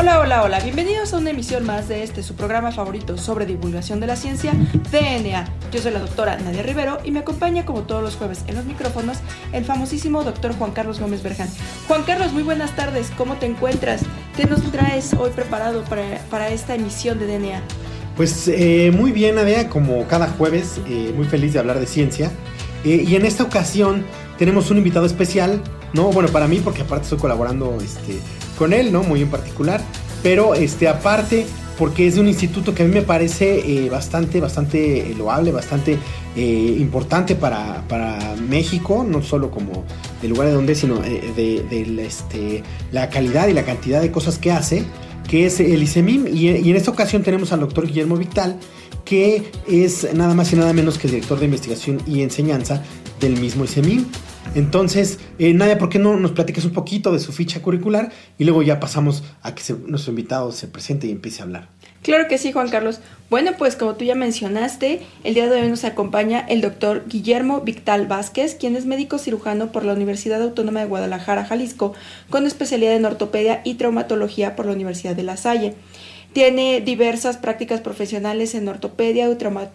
Hola, hola, hola, bienvenidos a una emisión más de este, su programa favorito sobre divulgación de la ciencia, DNA. Yo soy la doctora Nadia Rivero y me acompaña como todos los jueves en los micrófonos el famosísimo doctor Juan Carlos Gómez Berján. Juan Carlos, muy buenas tardes, ¿cómo te encuentras? ¿Qué nos traes hoy preparado para, para esta emisión de DNA? Pues eh, muy bien, Nadia, como cada jueves, eh, muy feliz de hablar de ciencia. Eh, y en esta ocasión tenemos un invitado especial, ¿no? Bueno, para mí, porque aparte estoy colaborando este, con él, ¿no? Muy en particular. Pero este, aparte, porque es de un instituto que a mí me parece bastante, bastante loable, bastante importante para, para, México, no solo como del lugar de donde, sino de, de este, la calidad y la cantidad de cosas que hace que es el ICEMIM. Y, en esta ocasión tenemos al doctor Guillermo Vital, que es nada más y nada menos que el director de investigación y enseñanza del mismo ICEMIM. Entonces, eh, Nadia, ¿por qué no nos platiques un poquito de su ficha curricular y luego ya pasamos a que nuestro invitado se presente y empiece a hablar? Claro que sí, Juan Carlos. Bueno, pues como tú ya mencionaste, el día de hoy nos acompaña el doctor Guillermo Victal Vázquez, quien es médico cirujano por la Universidad Autónoma de Guadalajara, Jalisco, con especialidad en ortopedia y traumatología por la Universidad de La Salle. Tiene diversas prácticas profesionales en ortopedia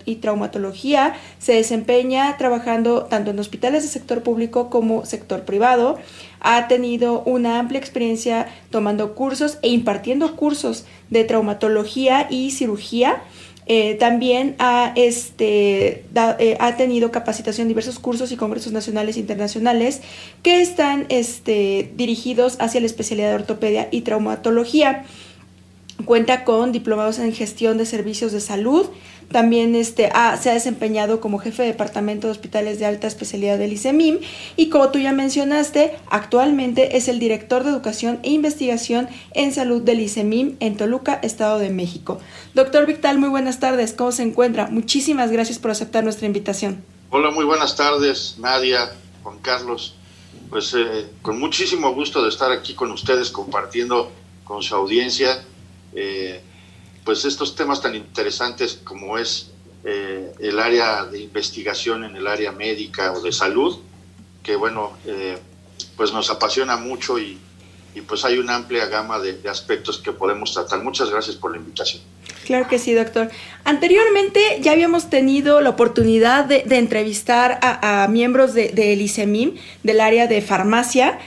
y traumatología. Se desempeña trabajando tanto en hospitales de sector público como sector privado. Ha tenido una amplia experiencia tomando cursos e impartiendo cursos de traumatología y cirugía. Eh, también ha, este, eh, ha tenido capacitación en diversos cursos y congresos nacionales e internacionales que están este, dirigidos hacia la especialidad de ortopedia y traumatología. Cuenta con diplomados en gestión de servicios de salud. También este, se ha desempeñado como jefe de departamento de hospitales de alta especialidad del ICEMIM y como tú ya mencionaste, actualmente es el director de educación e investigación en salud del ICEMIM en Toluca, Estado de México. Doctor Victal, muy buenas tardes. ¿Cómo se encuentra? Muchísimas gracias por aceptar nuestra invitación. Hola, muy buenas tardes, Nadia, Juan Carlos. Pues eh, con muchísimo gusto de estar aquí con ustedes compartiendo con su audiencia eh, pues estos temas tan interesantes como es eh, el área de investigación en el área médica o de salud, que bueno, eh, pues nos apasiona mucho y, pues hay una amplia gama de, aspectos que podemos tratar. Muchas gracias por la invitación. Claro que sí, doctor. Anteriormente ya habíamos tenido la oportunidad de, entrevistar a, miembros del de, ICEMIM, del área de farmacia,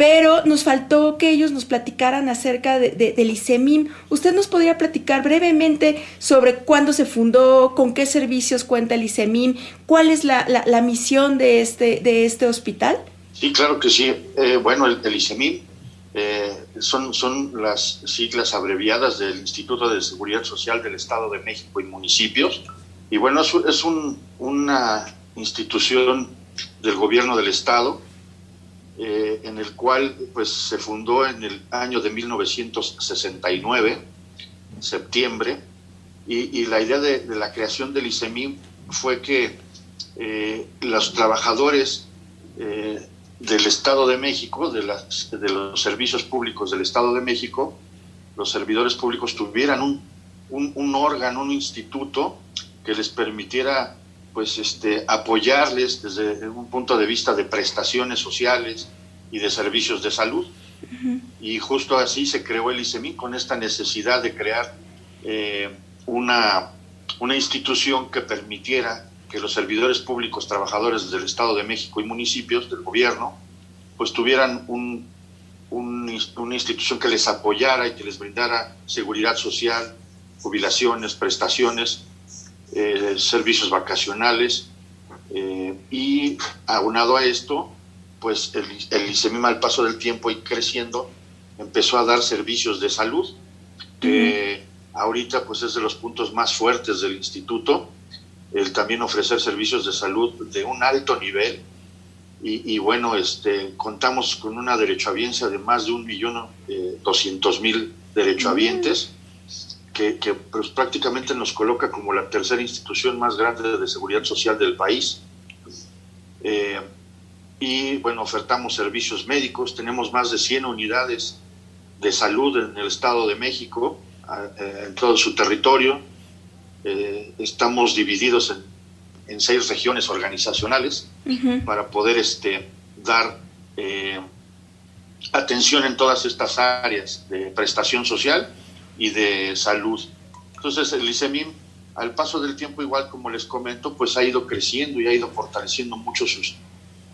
pero nos faltó que ellos nos platicaran acerca de, del ICEMIM. ¿Usted nos podría platicar brevemente sobre cuándo se fundó, con qué servicios cuenta el ICEMIM, cuál es la, la, misión de este, de este hospital? Sí, claro que sí. Eh, bueno, el, ICEMIM eh, son, son las siglas abreviadas del Instituto de Seguridad Social del Estado de México y municipios. Y bueno, es, es un, una institución del gobierno del Estado eh, en el cual pues, se fundó en el año de 1969, septiembre, y, la idea de, la creación del ICEMIM fue que eh, los trabajadores eh, del Estado de México, de, las, de los servicios públicos del Estado de México, los servidores públicos tuvieran un, un, un órgano, un instituto que les permitiera pues este, apoyarles desde un punto de vista de prestaciones sociales y de servicios de salud. Y justo así se creó el ICEMI con esta necesidad de crear eh, una, una institución que permitiera que los servidores públicos, trabajadores del Estado de México y municipios del gobierno, pues tuvieran un, una institución que les apoyara y que les brindara seguridad social, jubilaciones, prestaciones eh, servicios vacacionales eh, y aunado a esto, pues el, el ICEMIM al paso del tiempo y creciendo empezó a dar servicios de salud, que ahorita pues es de los puntos más fuertes del instituto, el también ofrecer servicios de salud de un alto nivel. Y, bueno, este, contamos con una derechohabiencia de más de un millón eh, doscientos mil derechohabientes que, pues, prácticamente nos coloca como la tercera institución más grande de seguridad social del país. Eh, y bueno, ofertamos servicios médicos, tenemos más de 100 unidades de salud en el Estado de México, eh, en todo su territorio. Eh, estamos divididos en, en, seis regiones organizacionales para poder este, dar eh, atención en todas estas áreas de prestación social y de salud. Entonces el ICEMIM, al paso del tiempo, igual como les comento, pues ha ido creciendo y ha ido fortaleciendo mucho sus,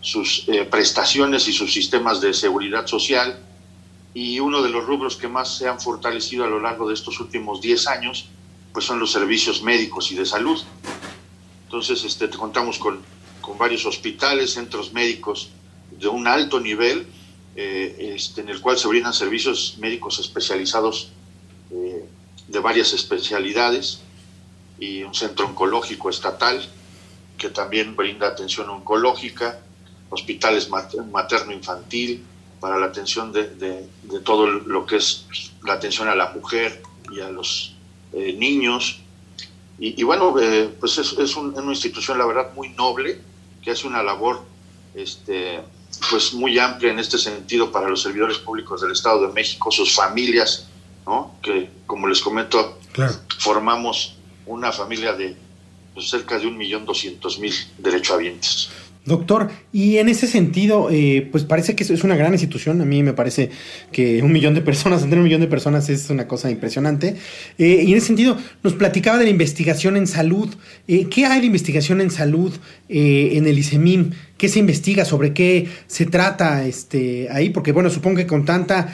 sus prestaciones y sus sistemas de seguridad social y uno de los rubros que más se han fortalecido a lo largo de estos últimos 10 años, pues son los servicios médicos y de salud. Entonces, este, contamos con, con varios hospitales, centros médicos de un alto nivel, eh, este, en el cual se brindan servicios médicos especializados eh, de varias especialidades y un centro oncológico estatal que también brinda atención oncológica, hospitales materno-infantil, para la atención de, de, todo lo que es la atención a la mujer y a los eh, niños. Y, bueno, eh, pues es, es una institución, la verdad, muy noble, que hace una labor este, pues muy amplia en este sentido para los servidores públicos del Estado de México, sus familias, ¿no? que como les comento, formamos una familia de pues, cerca de un millón doscientos mil derechohabientes. Doctor, y en ese sentido, eh, pues parece que es una gran institución. A mí me parece que un millón de personas, tener un millón de personas es una cosa impresionante. Eh, y en ese sentido, nos platicaba de la investigación en salud. Eh, ¿Qué hay de investigación en salud en el ICEMIM? ¿Qué se investiga? ¿Sobre qué se trata este, ahí? Porque, bueno, supongo que con tanta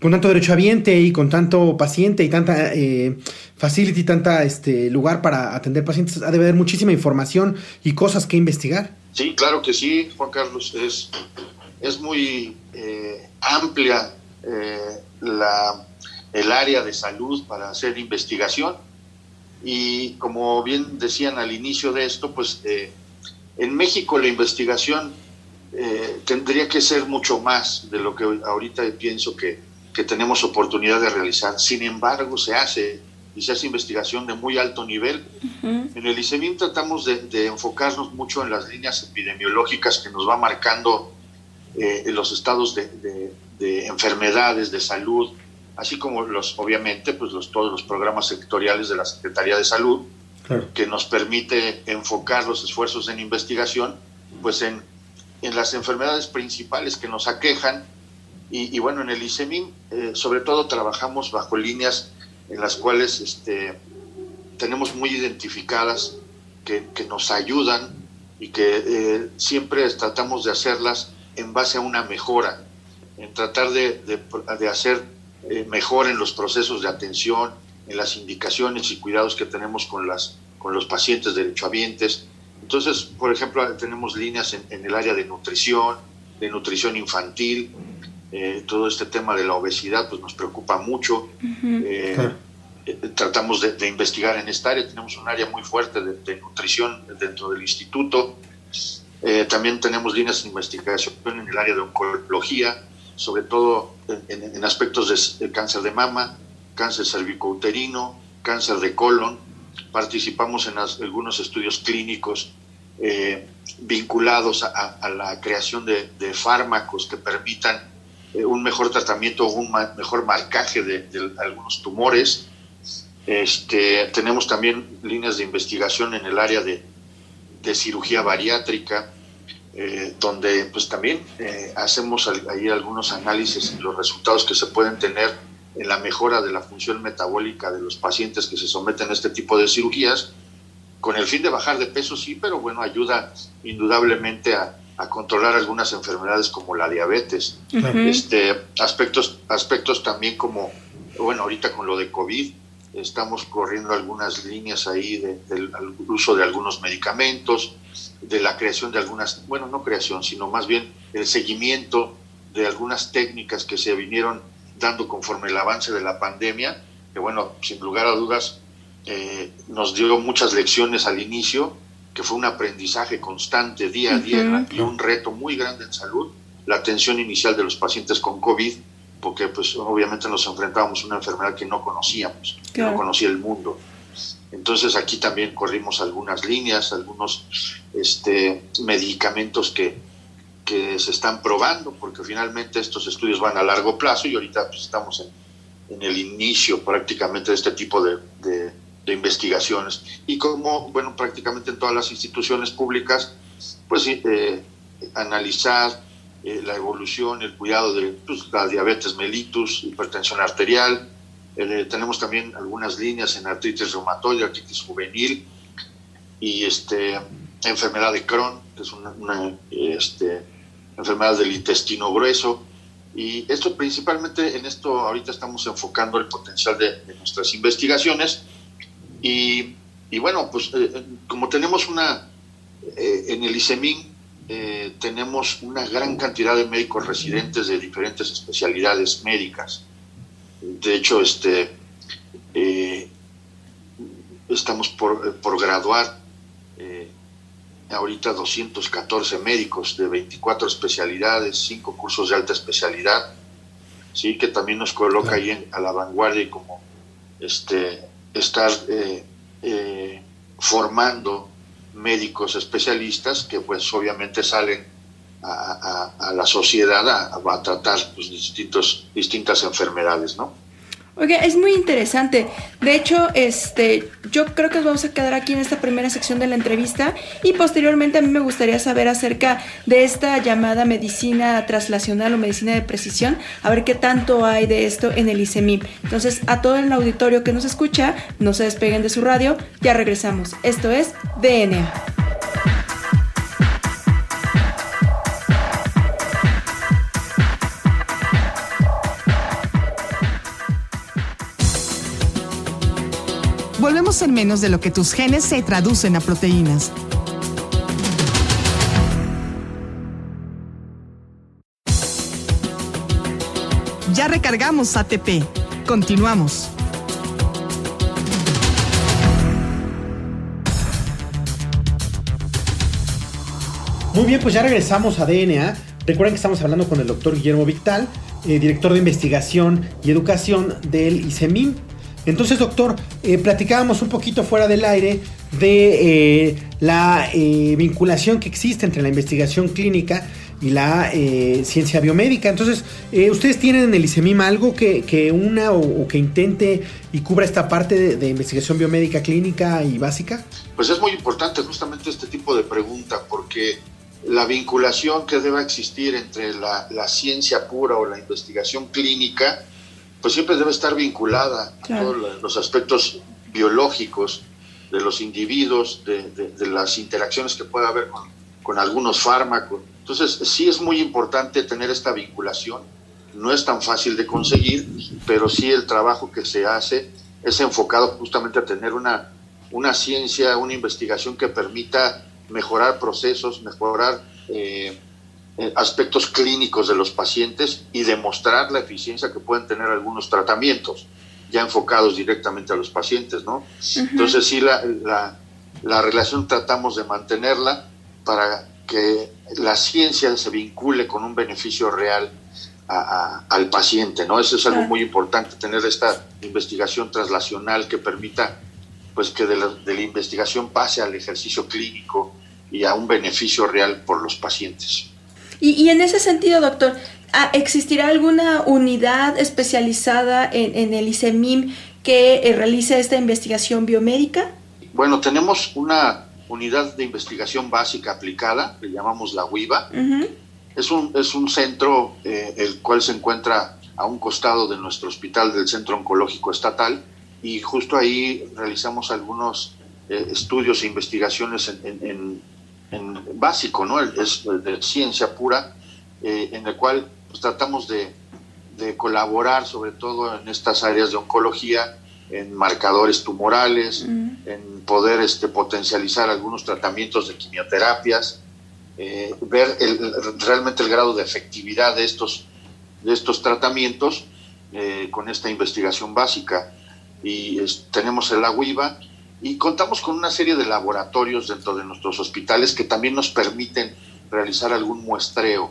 con tanto derechohabiente y con tanto paciente y tanta eh, facility, tanta este lugar para atender pacientes, ha de haber muchísima información y cosas que investigar. Sí, claro que sí, Juan Carlos. Es, es muy eh, amplia eh, la, el área de salud para hacer investigación. Y como bien decían al inicio de esto, pues en México la investigación tendría que ser mucho más de lo que ahorita pienso que, que tenemos oportunidad de realizar. Sin embargo, se hace y se hace investigación de muy alto nivel. En el ICEMIM tratamos de, enfocarnos mucho en las líneas epidemiológicas que nos va marcando eh, los estados de, enfermedades, de salud, así como los, obviamente, pues los, todos los programas sectoriales de la Secretaría de Salud, que nos permite enfocar los esfuerzos en investigación, pues en, en las enfermedades principales que nos aquejan y, bueno, en el ICEMIN eh, sobre todo trabajamos bajo líneas en las cuales este, tenemos muy identificadas que, nos ayudan y que eh, siempre tratamos de hacerlas en base a una mejora, en tratar de, de, hacer eh, mejor en los procesos de atención, en las indicaciones y cuidados que tenemos con, las, con los pacientes derechohabientes. Entonces, por ejemplo, tenemos líneas en, en el área de nutrición, de nutrición infantil, eh, todo este tema de la obesidad pues nos preocupa mucho. Eh, eh, tratamos de, investigar en esta área, tenemos un área muy fuerte de, nutrición dentro del instituto. también tenemos líneas de investigación en el área de oncología, sobre todo en, aspectos de, cáncer de mama, cáncer cervicouterino, cáncer de colon. Participamos en algunos estudios clínicos vinculados a, la creación de, fármacos que permitan eh, un mejor tratamiento, un mejor marcaje de, algunos tumores. Este, tenemos también líneas de investigación en el área de, cirugía bariátrica, eh, donde pues también eh, hacemos ahí algunos análisis y los resultados que se pueden tener en la mejora de la función metabólica de los pacientes que se someten a este tipo de cirugías, con el fin de bajar de peso, sí, pero bueno, ayuda indudablemente a, a controlar algunas enfermedades como la diabetes, este, aspectos, aspectos también como, bueno, ahorita con lo de COVID, estamos corriendo algunas líneas ahí del uso de algunos medicamentos, de la creación de algunas, bueno, no creación, sino más bien el seguimiento de algunas técnicas que se vinieron dando conforme el avance de la pandemia, que bueno, sin lugar a dudas, eh, nos dio muchas lecciones al inicio, que fue un aprendizaje constante día a día y un reto muy grande en salud, la atención inicial de los pacientes con COVID, porque pues obviamente nos enfrentábamos a una enfermedad que no conocíamos, que no conocía el mundo. Entonces aquí también corrimos algunas líneas, algunos este, medicamentos que, que se están probando, porque finalmente estos estudios van a largo plazo y ahorita pues, estamos en, el inicio prácticamente de este tipo de, investigaciones. Y como, bueno, prácticamente en todas las instituciones públicas, pues eh, analizar eh, la evolución, el cuidado de pues, la diabetes mellitus, hipertensión arterial. Eh, tenemos también algunas líneas en artritis reumatoide, artritis juvenil y este, enfermedad de Crohn, que es una, este, enfermedad del intestino grueso. Y esto principalmente en esto ahorita estamos enfocando el potencial de, nuestras investigaciones. Y, y bueno, pues eh, eh, como tenemos una, eh, en el ICEMIN tenemos una gran cantidad de médicos residentes de diferentes especialidades médicas. De hecho, este, estamos por, por graduar ahorita 214 médicos de 24 especialidades, 5 cursos de alta especialidad, sí que también nos coloca ahí a la vanguardia y como este, estar eh, eh, formando médicos especialistas que pues obviamente salen a, la sociedad a, tratar pues, distintos, distintas enfermedades, ¿no? Oiga, es muy interesante. De hecho, este, yo creo que nos vamos a quedar aquí en esta primera sección de la entrevista y posteriormente a mí me gustaría saber acerca de esta llamada medicina traslacional o medicina de precisión, a ver qué tanto hay de esto en el ICEMIP. Entonces, a todo el auditorio que nos escucha, no se despeguen de su radio, ya regresamos. Esto es DNA. En menos de lo que tus genes se traducen a proteínas. Ya recargamos ATP. Continuamos. Muy bien, pues ya regresamos a DNA. Recuerden que estamos hablando con el doctor Guillermo Victal, eh, director de investigación y educación del ICEMIN, entonces, doctor, eh, platicábamos un poquito fuera del aire de eh, la eh, vinculación que existe entre la investigación clínica y la ciencia biomédica. Entonces, ¿ustedes tienen en el ICEMIM algo que, una o, que intente y cubra esta parte de, investigación biomédica clínica y básica? Pues es muy importante justamente este tipo de pregunta porque la vinculación que deba existir entre la ciencia pura o la investigación clínica pues siempre debe estar vinculada a todos los aspectos biológicos de los individuos, de, las interacciones que pueda haber con, algunos fármacos. Entonces, sí es muy importante tener esta vinculación. No es tan fácil de conseguir, pero sí el trabajo que se hace es enfocado justamente a tener una, una ciencia, una investigación que permita mejorar procesos, mejorar eh, aspectos clínicos de los pacientes y demostrar la eficiencia que pueden tener algunos tratamientos ya enfocados directamente a los pacientes, ¿no? Entonces sí, la, la, relación tratamos de mantenerla para que la ciencia se vincule con un beneficio real al paciente, ¿no? Eso es algo muy importante, tener esta investigación traslacional que permita pues que de la, de la investigación pase al ejercicio clínico y a un beneficio real por los pacientes. Y, en ese sentido, doctor, ¿existirá alguna unidad especializada en, el ICEMIM que eh, realice esta investigación biomédica? Bueno, tenemos una unidad de investigación básica aplicada, le llamamos la UIVA. es, un, es un centro eh, el cual se encuentra a un costado de nuestro hospital del Centro Oncológico Estatal y justo ahí realizamos algunos eh, estudios e investigaciones en en básico, ¿no? Es de ciencia pura, eh, en el cual pues, tratamos de, colaborar sobre todo en estas áreas de oncología, en marcadores tumorales, en poder este, potencializar algunos tratamientos de quimioterapias, eh, ver realmente el grado de efectividad de estos, de estos tratamientos eh, con esta investigación básica. Y tenemos el AGUIVA, y contamos con una serie de laboratorios dentro de nuestros hospitales que también nos permiten realizar algún muestreo.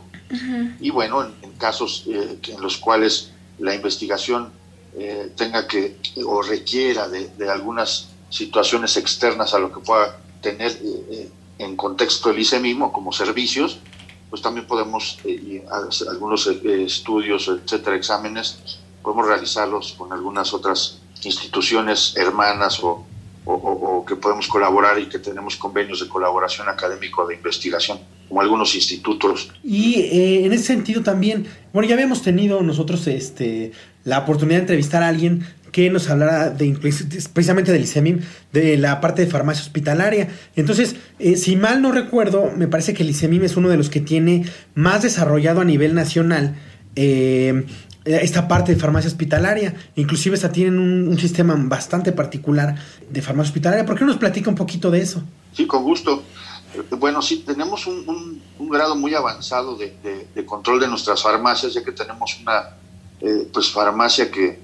Y bueno, en, casos eh, en los cuales la investigación eh, tenga que o requiera de, algunas situaciones externas a lo que pueda tener eh, en contexto el ICE mismo como servicios, pues también podemos, eh, algunos eh, estudios, etcétera, exámenes, podemos realizarlos con algunas otras instituciones hermanas o, o, que podemos colaborar y que tenemos convenios de colaboración académico de investigación, como algunos institutos. Y eh, en ese sentido también, bueno, ya habíamos tenido nosotros este, la oportunidad de entrevistar a alguien que nos hablara de, precisamente del ICEMIM, de la parte de farmacia hospitalaria. Entonces, eh, si mal no recuerdo, me parece que el ICEMIM es uno de los que tiene más desarrollado a nivel nacional eh, esta parte de farmacia hospitalaria. Inclusive hasta tienen un, sistema bastante particular de farmacia hospitalaria. ¿Por qué no nos platica un poquito de eso? Sí, con gusto. Bueno, sí, tenemos un, grado muy avanzado de, control de nuestras farmacias, ya que tenemos una eh, pues farmacia que,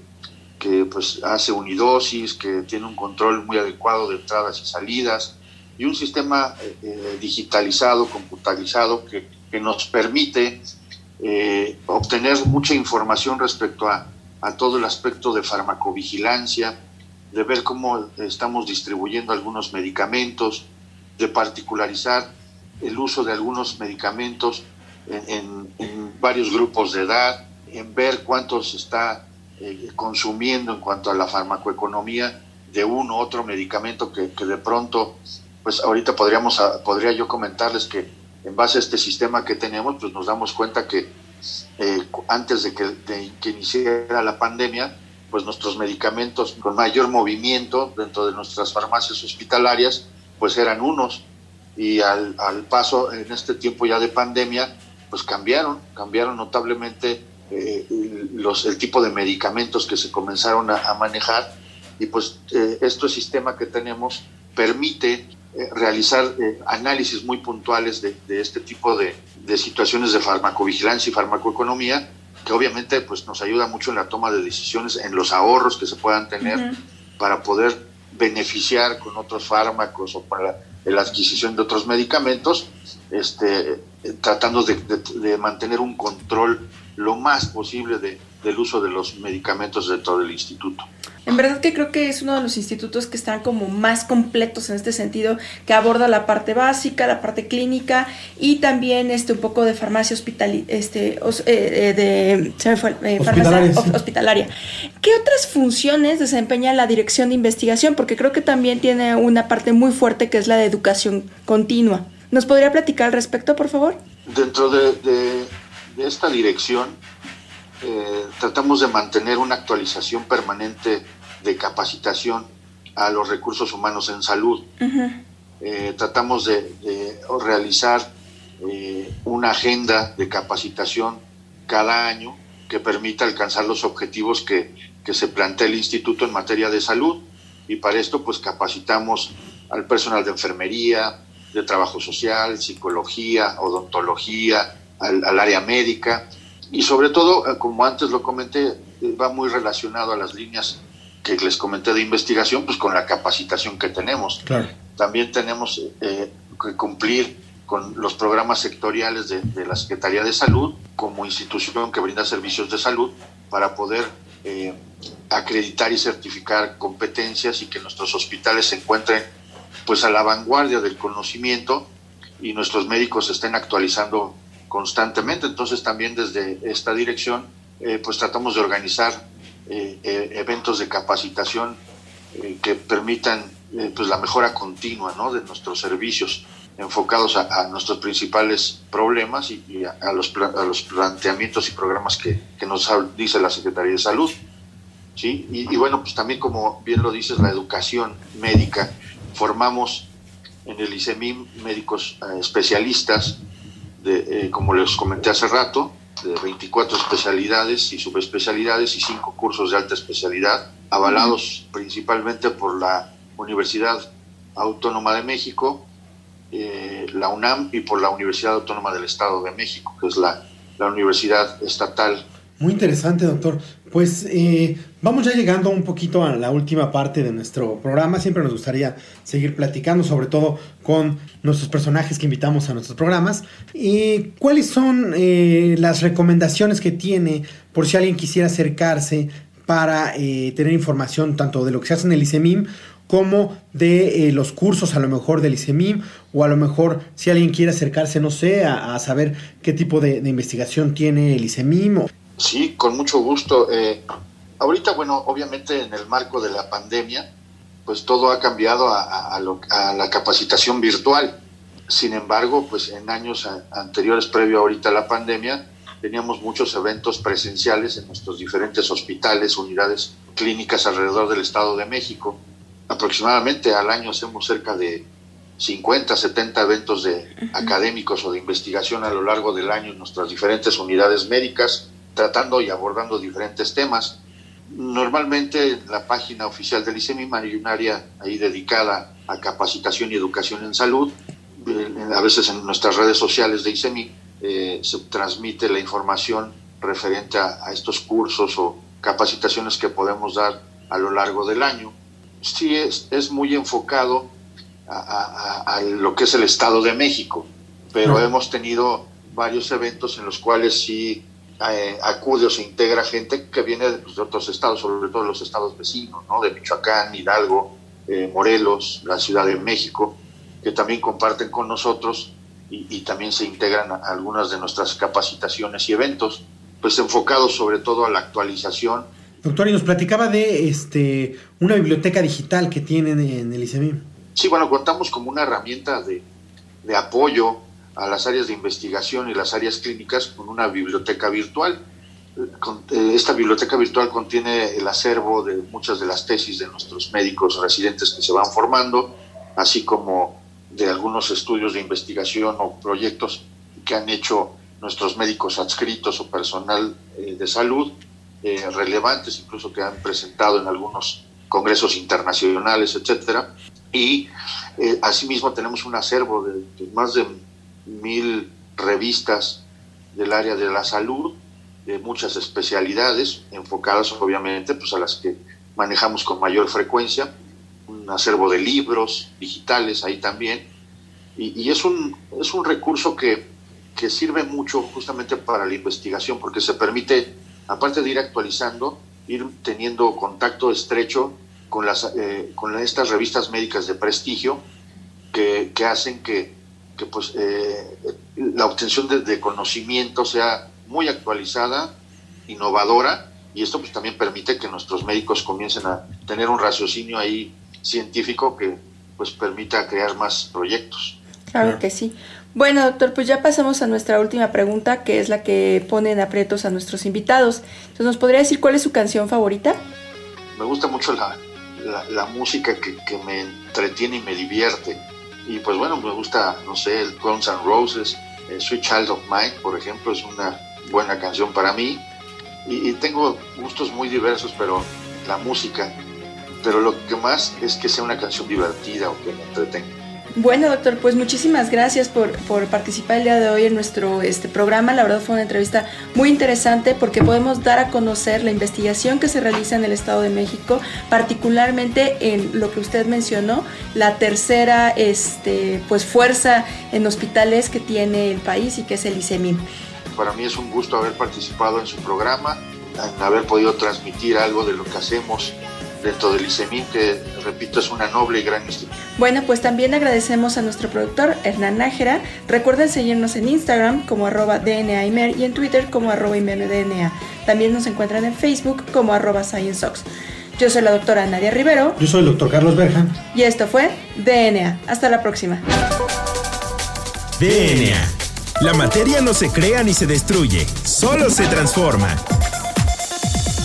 que pues hace unidosis, que tiene un control muy adecuado de entradas y salidas, y un sistema eh, eh, digitalizado, computarizado, que, que nos permite eh, obtener mucha información respecto a, todo el aspecto de farmacovigilancia, de ver cómo estamos distribuyendo algunos medicamentos, de particularizar el uso de algunos medicamentos en, varios grupos de edad, en ver cuánto se está eh, consumiendo en cuanto a la farmacoeconomía de uno u otro medicamento que, que, de pronto, pues ahorita podríamos, podría yo comentarles que en base a este sistema que tenemos, pues nos damos cuenta que eh, antes de que, que iniciara la pandemia, pues nuestros medicamentos con mayor movimiento dentro de nuestras farmacias hospitalarias, pues eran unos. Y al, paso en este tiempo ya de pandemia, pues cambiaron, cambiaron notablemente eh, los, el tipo de medicamentos que se comenzaron a, manejar. Y pues eh, este sistema que tenemos permite eh, realizar eh, análisis muy puntuales de, este tipo de, situaciones de farmacovigilancia y farmacoeconomía, que obviamente pues, nos ayuda mucho en la toma de decisiones, en los ahorros que se puedan tener para poder beneficiar con otros fármacos o para la adquisición de otros medicamentos, este, tratando de, mantener un control lo más posible del uso de los medicamentos dentro del instituto. En verdad que creo que es uno de los institutos que están como más completos en este sentido, que aborda la parte básica, la parte clínica y también este un poco de farmacia hospital, este, eh, eh, de se fue, eh, hospitalaria, farmacia hospitalaria. ¿Qué otras funciones desempeña la dirección de investigación? Porque creo que también tiene una parte muy fuerte que es la de educación continua. ¿Nos podría platicar al respecto, por favor? Dentro de esta dirección eh, tratamos de mantener una actualización permanente de capacitación a los recursos humanos en salud. Eh, tratamos de, realizar eh, una agenda de capacitación cada año que permita alcanzar los objetivos que, que se plantea el instituto en materia de salud. Y para esto pues capacitamos al personal de enfermería, de trabajo social, psicología, odontología, al área médica y sobre todo, eh, como antes lo comenté, eh, va muy relacionado a las líneas que les comenté de investigación, pues con la capacitación que tenemos. También tenemos eh, que cumplir con los programas sectoriales de, la Secretaría de Salud como institución que brinda servicios de salud para poder acreditar y certificar competencias y que nuestros hospitales se encuentren pues a la vanguardia del conocimiento y nuestros médicos estén actualizando constantemente. Entonces también desde esta dirección eh, pues tratamos de organizar eh, eh, eventos de capacitación que permitan pues la mejora continua ¿no? de nuestros servicios enfocados a, nuestros principales problemas y, a, los, a, los, planteamientos y programas que, que, nos dice la Secretaría de Salud. ¿sí? Y, y, bueno, pues también como bien lo dices, la educación médica. Formamos en el ICEMIM médicos especialistas eh, como les comenté hace rato, de 24 especialidades y subespecialidades y 5 cursos de alta especialidad, avalados principalmente por la Universidad Autónoma de México, eh, la UNAM y por la Universidad Autónoma del Estado de México, que es la, la universidad estatal muy interesante, doctor. Pues eh, vamos ya llegando un poquito a la última parte de nuestro programa. Siempre nos gustaría seguir platicando, sobre todo con nuestros personajes que invitamos a nuestros programas. y ¿Cuáles son eh, las recomendaciones que tiene por si alguien quisiera acercarse para eh, tener información tanto de lo que se hace en el ICEMIM como de eh, los cursos a lo mejor del ICEMIM o a lo mejor si alguien quiere acercarse, no sé, a, saber qué tipo de, investigación tiene el ICEMIM. Sí, con mucho gusto. Eh, ahorita, bueno, obviamente en el marco de la pandemia, pues todo ha cambiado a, la capacitación virtual. Sin embargo, pues en años anteriores, previo ahorita a la pandemia, teníamos muchos eventos presenciales en nuestros diferentes hospitales, unidades clínicas alrededor del Estado de México. Aproximadamente al año hacemos cerca de 50, 70 eventos de académicos o de investigación a lo largo del año en nuestras diferentes unidades médicas, tratando y abordando diferentes temas. Normalmente en la página oficial del ICEMIM hay un área ahí dedicada a capacitación y educación en salud. A veces en nuestras redes sociales de ICEMIM eh, se transmite la información referente a, estos cursos o capacitaciones que podemos dar a lo largo del año. Sí es, es muy enfocado a, lo que es el Estado de México, pero hemos tenido varios eventos en los cuales sí eh, acude o se integra gente que viene de, otros estados, sobre todo los estados vecinos, ¿no? de Michoacán, Hidalgo, eh, Morelos, la Ciudad de México, que también comparten con nosotros y, también se integran a algunas de nuestras capacitaciones y eventos, pues enfocados sobre todo a la actualización. Doctor, y nos platicaba de este, una biblioteca digital que tienen en el ICEMIM. Sí, bueno, contamos como una herramienta de, de apoyo a las áreas de investigación y las áreas clínicas con una biblioteca virtual. Eh, esta biblioteca virtual contiene el acervo de muchas de las tesis de nuestros médicos residentes que se van formando, así como de algunos estudios de investigación o proyectos que han hecho nuestros médicos adscritos o personal eh, de salud, eh, relevantes, incluso que han presentado en algunos congresos internacionales, etcétera. Y asimismo tenemos un acervo de más de mil revistas del área de la salud, de muchas especialidades, enfocadas obviamente pues, a las que manejamos con mayor frecuencia, un acervo de libros digitales ahí también, y, es, un, es un recurso que, que sirve mucho justamente para la investigación, porque se permite, aparte de ir actualizando, ir teniendo contacto estrecho con, las, eh, con estas revistas médicas de prestigio que, que hacen que que pues eh, la obtención de, conocimiento sea muy actualizada, innovadora, y esto pues también permite que nuestros médicos comiencen a tener un raciocinio ahí científico que pues permita crear más proyectos. Claro que sí. Bueno, doctor, pues ya pasamos a nuestra última pregunta, que es la que pone en aprietos a nuestros invitados. Entonces, ¿nos podría decir cuál es su canción favorita? Me gusta mucho la, la, música que, que me entretiene y me divierte y pues bueno, me gusta, no sé, el Guns N' Roses, Sweet Child of Mine, por ejemplo, es una buena canción para mí. Y, tengo gustos muy diversos, pero la música, pero lo que más es que sea una canción divertida o que me entretenga. Bueno, doctor, pues muchísimas gracias por, participar el día de hoy en nuestro este, programa. La verdad fue una entrevista muy interesante porque podemos dar a conocer la investigación que se realiza en el Estado de México, particularmente en lo que usted mencionó, la tercera este, pues, fuerza en hospitales que tiene el país y que es el ICEMIM. Para mí es un gusto haber participado en su programa, haber podido transmitir algo de lo que hacemos dentro del ICEMIN, que repito es una noble y gran institución. Bueno, pues también agradecemos a nuestro productor Hernán Nájera. Recuerden seguirnos en Instagram como arroba DNAimer y en Twitter como arroba DNA. También nos encuentran en Facebook como arroba ScienceOx. Yo soy la doctora Nadia Rivero. Yo soy el doctor Carlos Berja. Y esto fue DNA. Hasta la próxima. DNA. La materia no se crea ni se destruye, solo se transforma.